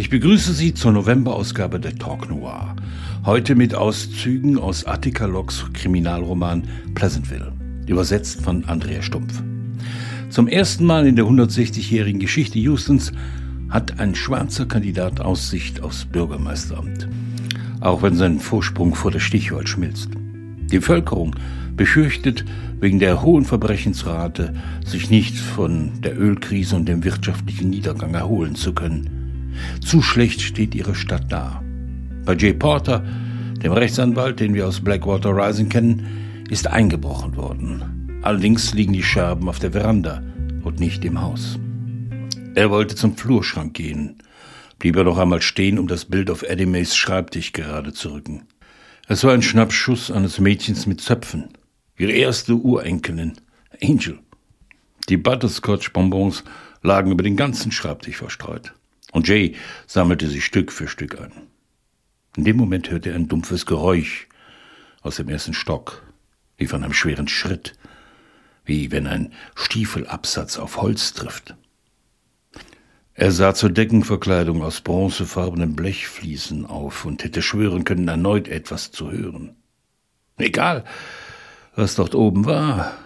Ich begrüße Sie zur Novemberausgabe der Talk Noir. Heute mit Auszügen aus Attica Locks Kriminalroman Pleasantville, übersetzt von Andrea Stumpf. Zum ersten Mal in der 160-jährigen Geschichte Houstons hat ein schwarzer Kandidat Aussicht aufs Bürgermeisteramt. Auch wenn sein Vorsprung vor der Stichwahl schmilzt. Die Bevölkerung befürchtet wegen der hohen Verbrechensrate, sich nicht von der Ölkrise und dem wirtschaftlichen Niedergang erholen zu können. Zu schlecht steht ihre Stadt da. Bei Jay Porter, dem Rechtsanwalt, den wir aus Blackwater Rising kennen, ist eingebrochen worden. Allerdings liegen die Scherben auf der Veranda und nicht im Haus. Er wollte zum Flurschrank gehen, blieb er noch einmal stehen, um das Bild auf Eddie Mays Schreibtisch gerade zu rücken. Es war ein Schnappschuss eines Mädchens mit Zöpfen, ihre erste Urenkelin, Angel. Die Butterscotch-Bonbons lagen über den ganzen Schreibtisch verstreut. Und Jay sammelte sie Stück für Stück ein. In dem Moment hörte er ein dumpfes Geräusch aus dem ersten Stock, wie von einem schweren Schritt, wie wenn ein Stiefelabsatz auf Holz trifft. Er sah zur Deckenverkleidung aus bronzefarbenen Blechfliesen auf und hätte schwören können, erneut etwas zu hören. Egal, was dort oben war,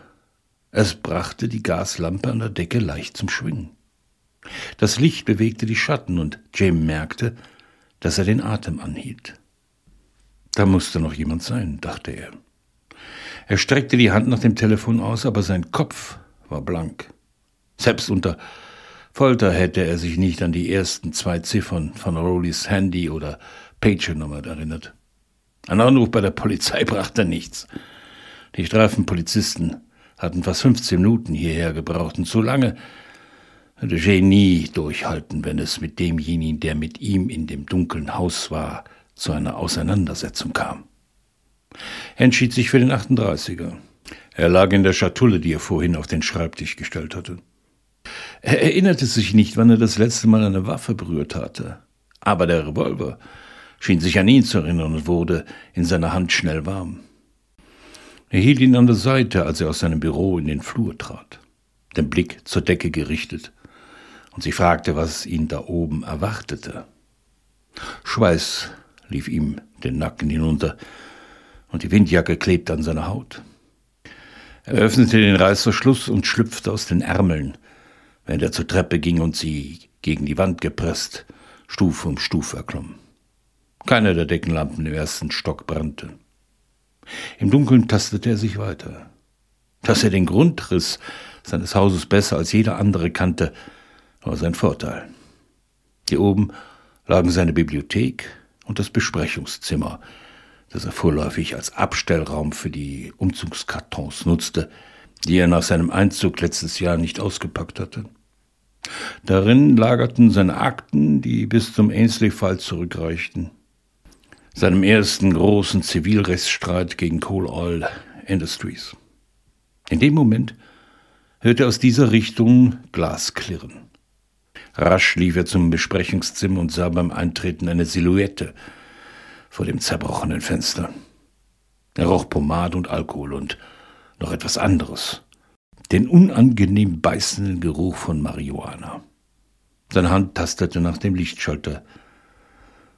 es brachte die Gaslampe an der Decke leicht zum Schwingen. Das Licht bewegte die Schatten und Jim merkte, dass er den Atem anhielt. Da musste noch jemand sein, dachte er. Er streckte die Hand nach dem Telefon aus, aber sein Kopf war blank. Selbst unter Folter hätte er sich nicht an die ersten zwei Ziffern von Rowleys Handy- oder Pager-Nummer erinnert. Ein Anruf bei der Polizei brachte nichts. Die Streifenpolizisten hatten fast 15 Minuten hierher gebraucht und so lange Genie durchhalten, wenn es mit demjenigen, der mit ihm in dem dunklen Haus war, zu einer Auseinandersetzung kam. Er entschied sich für den 38er. Er lag in der Schatulle, die er vorhin auf den Schreibtisch gestellt hatte. Er erinnerte sich nicht, wann er das letzte Mal eine Waffe berührt hatte. Aber der Revolver schien sich an ihn zu erinnern und wurde in seiner Hand schnell warm. Er hielt ihn an der Seite, als er aus seinem Büro in den Flur trat, den Blick zur Decke gerichtet und sie fragte, was ihn da oben erwartete. Schweiß lief ihm den Nacken hinunter und die Windjacke klebte an seiner Haut. Er öffnete den Reißverschluss und schlüpfte aus den Ärmeln, während er zur Treppe ging und sie gegen die Wand gepresst, Stufe um Stufe erklomm. Keine der Deckenlampen im ersten Stock brannte. Im Dunkeln tastete er sich weiter. Dass er den Grundriss seines Hauses besser als jeder andere kannte, war sein Vorteil. Hier oben lagen seine Bibliothek und das Besprechungszimmer, das er vorläufig als Abstellraum für die Umzugskartons nutzte, die er nach seinem Einzug letztes Jahr nicht ausgepackt hatte. Darin lagerten seine Akten, die bis zum Ainsley-Fall zurückreichten, seinem ersten großen Zivilrechtsstreit gegen Coal Oil Industries. In dem Moment hörte er aus dieser Richtung Glas klirren. Rasch lief er zum Besprechungszimmer und sah beim Eintreten eine Silhouette vor dem zerbrochenen Fenster. Er roch Pomade und Alkohol und noch etwas anderes. Den unangenehm beißenden Geruch von Marihuana. Seine Hand tastete nach dem Lichtschalter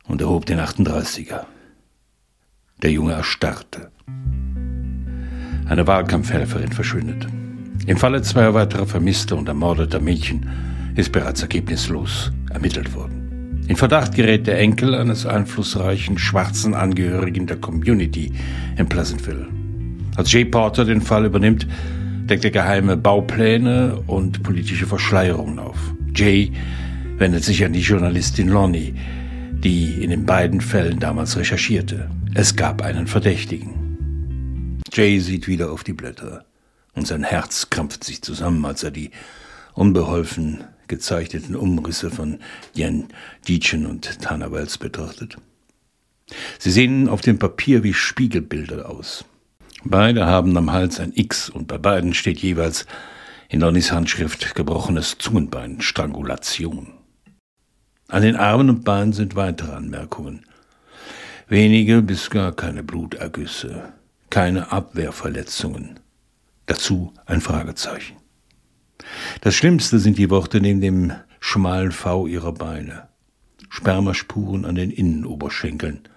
und erhob den 38er. Der Junge erstarrte. Eine Wahlkampfhelferin verschwindet. Im Falle zweier weiterer vermisster und ermordeter Mädchen ist bereits ergebnislos ermittelt worden. In Verdacht gerät der Enkel eines einflussreichen schwarzen Angehörigen der Community in Pleasantville. Als Jay Porter den Fall übernimmt, deckt er geheime Baupläne und politische Verschleierungen auf. Jay wendet sich an die Journalistin Lonnie, die in den beiden Fällen damals recherchierte. Es gab einen Verdächtigen. Jay sieht wieder auf die Blätter und sein Herz krampft sich zusammen, als er die unbeholfen gezeichneten Umrisse von Jan Dietschen und Tana Wells betrachtet. Sie sehen auf dem Papier wie Spiegelbilder aus. Beide haben am Hals ein X und bei beiden steht jeweils in Donnys Handschrift gebrochenes Zungenbein, Strangulation. An den Armen und Beinen sind weitere Anmerkungen. Wenige bis gar keine Blutergüsse, keine Abwehrverletzungen. Dazu ein Fragezeichen. Das Schlimmste sind die Worte neben dem schmalen V ihrer Beine. Spermaspuren an den Innenoberschenkeln.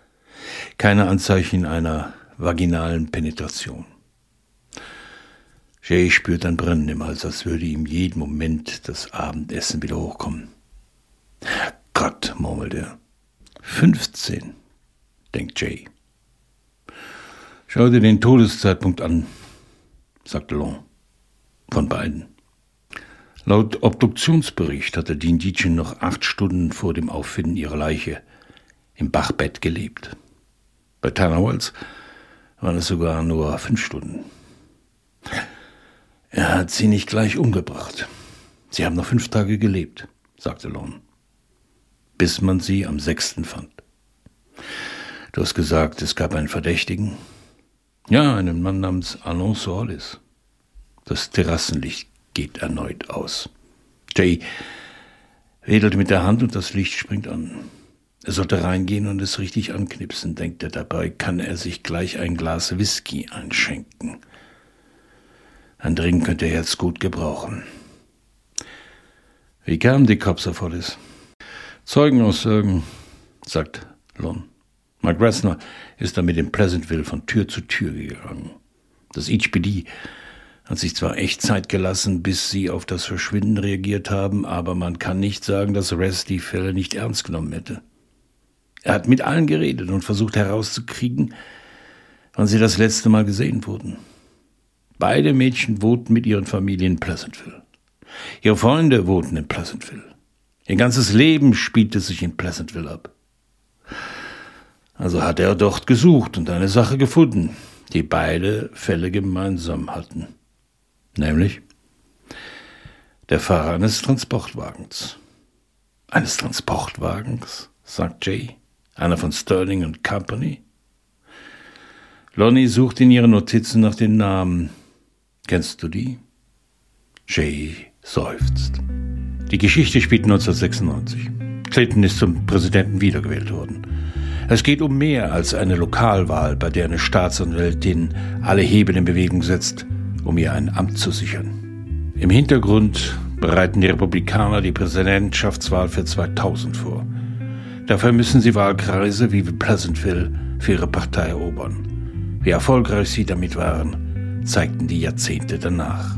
Keine Anzeichen einer vaginalen Penetration. Jay spürt ein Brennen im Hals, als würde ihm jeden Moment das Abendessen wieder hochkommen. Gott, murmelt er. Fünfzehn, denkt Jay. Schau dir den Todeszeitpunkt an, sagt Long. Von beiden. Laut Obduktionsbericht hatte Dean Dietchen noch acht Stunden vor dem Auffinden ihrer Leiche im Bachbett gelebt. Bei Wells waren es sogar nur fünf Stunden. Er hat sie nicht gleich umgebracht. Sie haben noch fünf Tage gelebt, sagte Lon, bis man sie am sechsten fand. Du hast gesagt, es gab einen Verdächtigen. Ja, einen Mann namens Alain Solis. Das Terrassenlicht geht erneut aus. Jay wedelt mit der Hand und das Licht springt an. Er sollte reingehen und es richtig anknipsen, denkt er. Dabei kann er sich gleich ein Glas Whisky einschenken. Ein Drink könnte er jetzt gut gebrauchen. Wie kamen die Cops auf Hollis? Zeugenaussagen, sagt Lon. Mark Ressner ist damit in Pleasantville von Tür zu Tür gegangen. Das HPD hat sich zwar echt Zeit gelassen, bis sie auf das Verschwinden reagiert haben, aber man kann nicht sagen, dass Ress die Fälle nicht ernst genommen hätte. Er hat mit allen geredet und versucht herauszukriegen, wann sie das letzte Mal gesehen wurden. Beide Mädchen wohnten mit ihren Familien in Pleasantville. Ihre Freunde wohnten in Pleasantville. Ihr ganzes Leben spielte sich in Pleasantville ab. Also hat er dort gesucht und eine Sache gefunden, die beide Fälle gemeinsam hatten. Nämlich der Fahrer eines Transportwagens. Eines Transportwagens, sagt Jay, einer von Sterling und Company. Lonnie sucht in ihren Notizen nach den Namen Kennst du die? Jay seufzt. Die Geschichte spielt 1996. Clinton ist zum Präsidenten wiedergewählt worden. Es geht um mehr als eine Lokalwahl, bei der eine Staatsanwältin alle Hebel in Bewegung setzt, um ihr ein Amt zu sichern. Im Hintergrund bereiten die Republikaner die Präsidentschaftswahl für 2000 vor. Dafür müssen sie Wahlkreise wie Pleasantville für ihre Partei erobern. Wie erfolgreich sie damit waren, zeigten die Jahrzehnte danach.